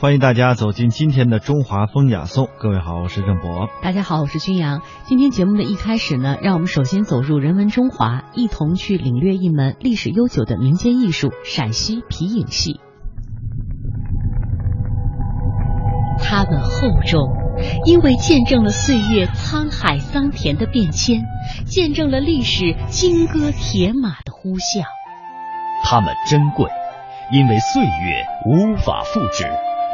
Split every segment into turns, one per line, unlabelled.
欢迎大家走进今天的中华风雅颂。各位好，我是郑博。
大家好，我是君阳。今天节目的一开始呢，让我们首先走入人文中华，一同去领略一门历史悠久的民间艺术——陕西皮影戏。它们厚重，因为见证了岁月沧海桑田的变迁，见证了历史金戈铁马的呼啸。
它们珍贵，因为岁月无法复制。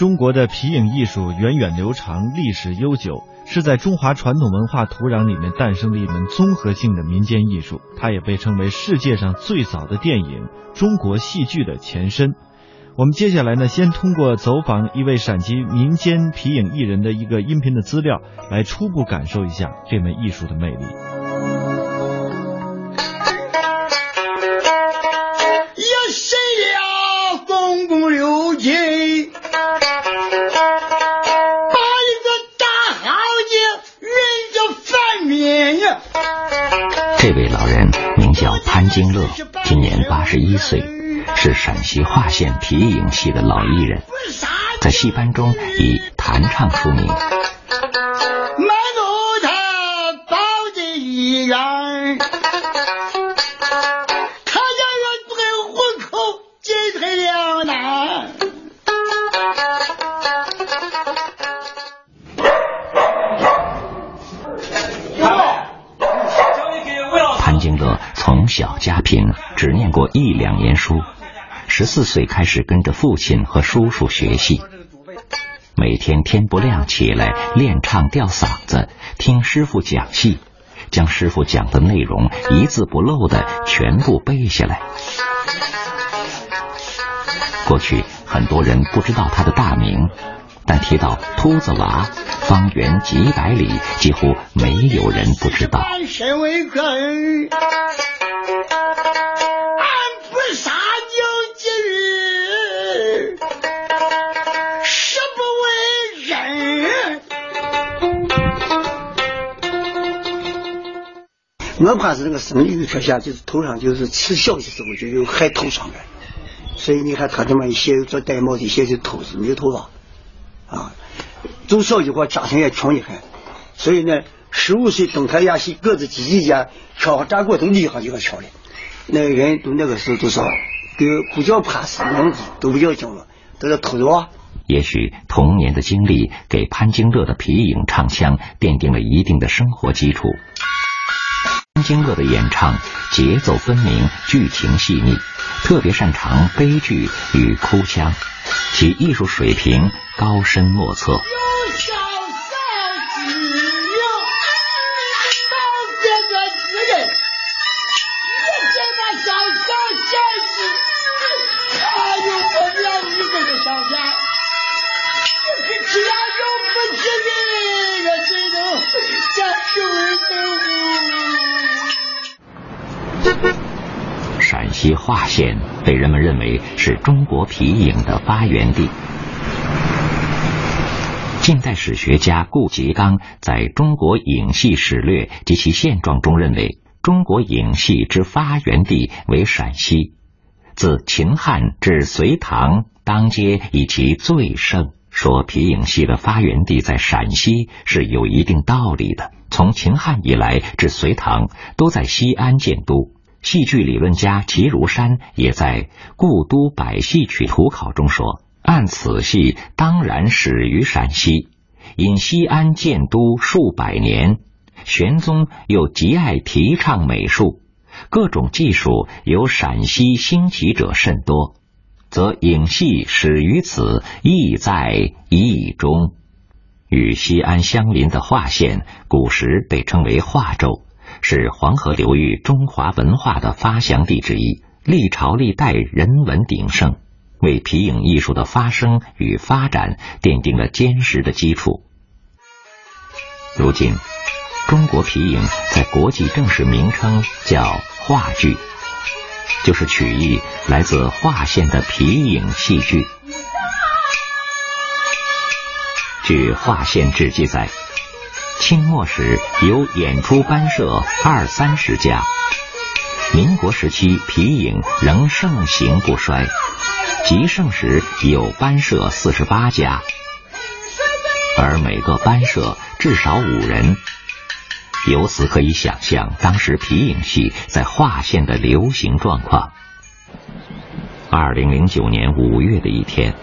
中国的皮影艺术源远流长，历史悠久，是在中华传统文化土壤里面诞生的一门综合性的民间艺术。它也被称为世界上最早的电影、中国戏剧的前身。我们接下来呢，先通过走访一位陕西民间皮影艺人的一个音频的资料，来初步感受一下这门艺术的魅力。
这位老人名叫潘金乐，今年八十一岁，是陕西华县皮影戏的老艺人，在戏班中以弹唱出名。小家贫，只念过一两年书。十四岁开始跟着父亲和叔叔学戏，每天天不亮起来练唱吊嗓子，听师傅讲戏，将师傅讲的内容一字不漏的全部背下来。过去很多人不知道他的大名，但提到秃子娃，方圆几百里几乎没有人不知道。俺不杀牛鸡。
什么为人我怕是那个生理的缺陷，就是头上就是吃小的时候就有海头上的，所以你看他这么一些做戴帽的，一些是秃子没有头发啊。从小的话家庭也穷得很，所以呢，十五岁登台演戏，个子几几间，跳站过都厉害就个跳的。那个人都那个时候都是都不叫怕死，名字都不叫叫了，都是秃子娃。
也许童年的经历给潘金乐的皮影唱腔奠定了一定的生活基础。潘金乐的演唱节奏分明，剧情细腻，特别擅长悲剧与哭腔，其艺术水平高深莫测。陕西华县被人们认为是中国皮影的发源地。近代史学家顾颉刚在中国影戏史略及其现状中认为，中国影戏之发源地为陕西，自秦汉至隋唐，当皆以其最盛。说皮影戏的发源地在陕西是有一定道理的。从秦汉以来至隋唐，都在西安建都。戏剧理论家齐如山也在《故都百戏曲图考》中说：“按此戏，当然始于陕西。因西安建都数百年，玄宗又极爱提倡美术，各种技术由陕西兴起者甚多。”则影戏始于此，意在意中。与西安相邻的华县，古时被称为华州，是黄河流域中华文化的发祥地之一，历朝历代人文鼎盛。为皮影艺术的发生与发展奠定了坚实的基础。如今，中国皮影在国际正式名称叫话剧，就是取意来自划县的皮影戏剧。据划县志记载，清末时有演出班社二三十家，民国时期皮影仍盛行不衰，极盛时有班社四十八家，而每个班社至少五人。由此可以想象当时皮影戏在划县的流行状况。二零零九年五月的一天。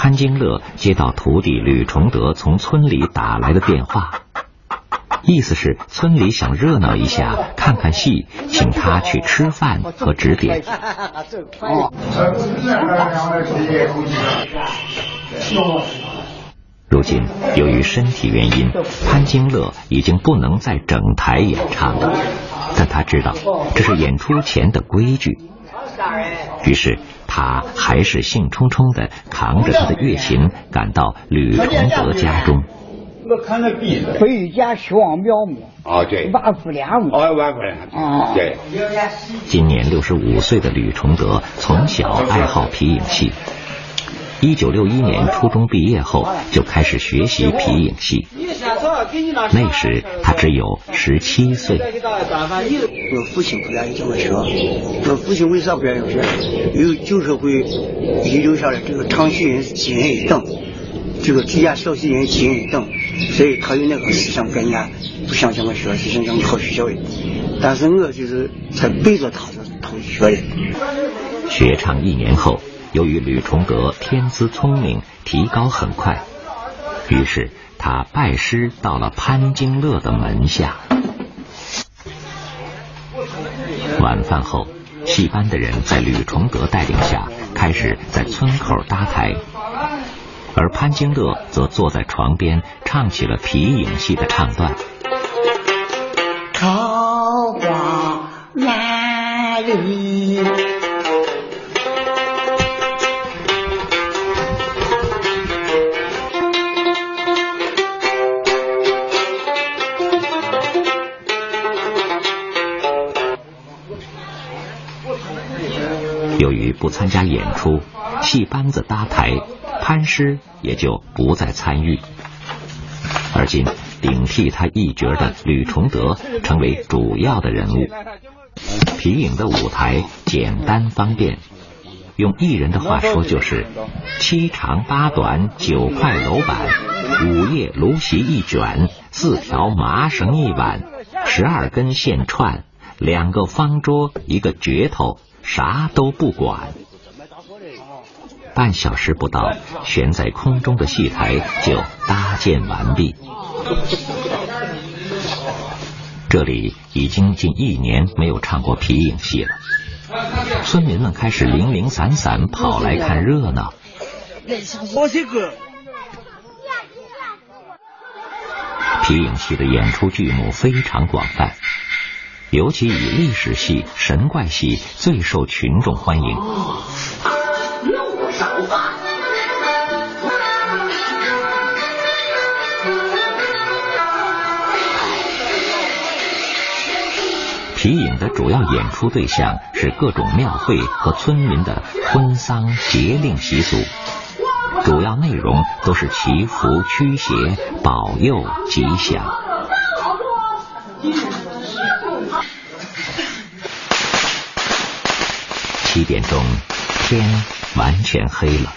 潘金乐接到徒弟吕崇德从村里打来的电话，意思是村里想热闹一下，看看戏，请他去吃饭和指点。如今由于身体原因，潘金乐已经不能再整台演唱了，但他知道这是演出前的规矩，于是。他还是兴冲冲的扛着他的乐琴赶到吕崇德家中。
我看那鼻子，回家希望苗木。哦，对。万福良木。哦，万福良。啊，对。
今年六十五岁的吕崇德从小爱好皮影戏。一九六一年初中毕业后，就开始学习皮影戏。那时他只有十七岁。
我父亲不愿意教我学，我父亲为啥不愿意学？因为旧社会遗留下来这个长须人几人一等，这个地下小戏人几人一等，所以他有那个思想概念，不想教我学，就想让我考学校的。但是我就是才背着他的同学的。
学唱一年后。由于吕崇德天资聪明，提高很快，于是他拜师到了潘金乐的门下。晚饭后，戏班的人在吕崇德带领下，开始在村口搭台，而潘金乐则坐在床边，唱起了皮影戏的唱段。
桃花难离。
由于不参加演出，戏班子搭台，潘师也就不再参与。而今顶替他一角的吕崇德成为主要的人物。皮影的舞台简单方便，用艺人的话说就是七长八短九块楼板，五叶芦席一卷，四条麻绳一挽，十二根线串，两个方桌一个镢头。啥都不管，半小时不到，悬在空中的戏台就搭建完毕。这里已经近一年没有唱过皮影戏了，村民们开始零零散散跑来看热闹。皮影戏的演出剧目非常广泛。尤其以历史戏、神怪戏最受群众欢迎。皮影的主要演出对象是各种庙会和村民的婚丧节令习俗，主要内容都是祈福、驱邪、保佑、吉祥。七点钟，天完全黑了。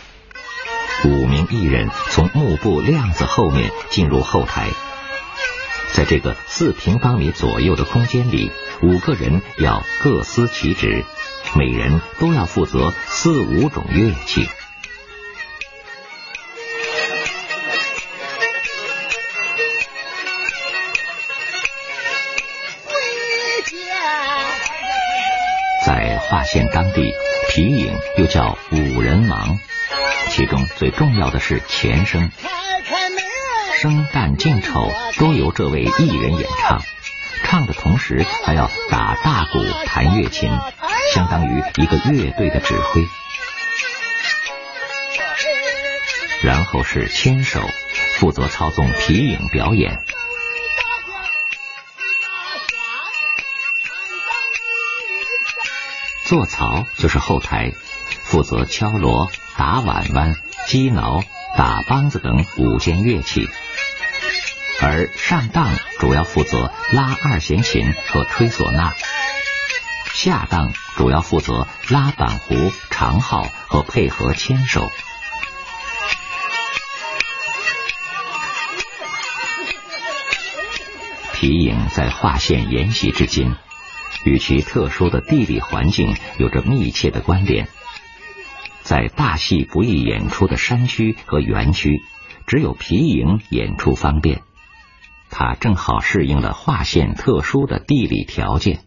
五名艺人从幕布亮子后面进入后台，在这个四平方米左右的空间里，五个人要各司其职，每人都要负责四五种乐器。在化县当地皮影又叫五人忙，其中最重要的是前声，生旦净丑都由这位艺人演唱，唱的同时还要打大鼓、弹乐琴，相当于一个乐队的指挥。然后是牵手，负责操纵皮影表演。做槽就是后台，负责敲锣、打碗碗、击挠、打梆子等五件乐器；而上档主要负责拉二弦琴和吹唢呐，下档主要负责拉板胡、长号和配合牵手。皮影在划线沿袭至今，与其特殊的地理环境有着密切的关联。在大戏不易演出的山区和园区，只有皮影演出方便。它正好适应了划线特殊的地理条件，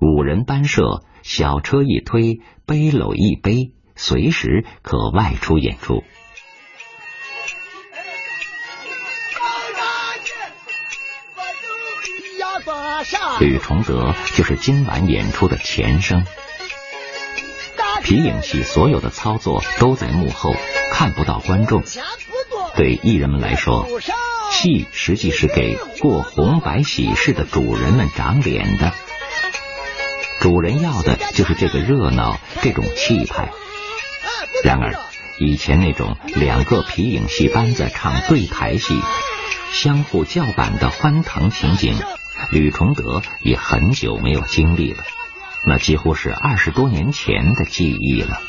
五人班社，小车一推，背篓一背，随时可外出演出。吕崇德就是今晚演出的前生。皮影戏所有的操作都在幕后，看不到观众。对艺人们来说，戏实际是给过红白喜事的主人们长脸的。主人要的就是这个热闹，这种气派。然而，以前那种两个皮影戏班子唱对台戏，相互叫板的欢腾情景。吕崇德也很久没有经历了，那几乎是二十多年前的记忆了。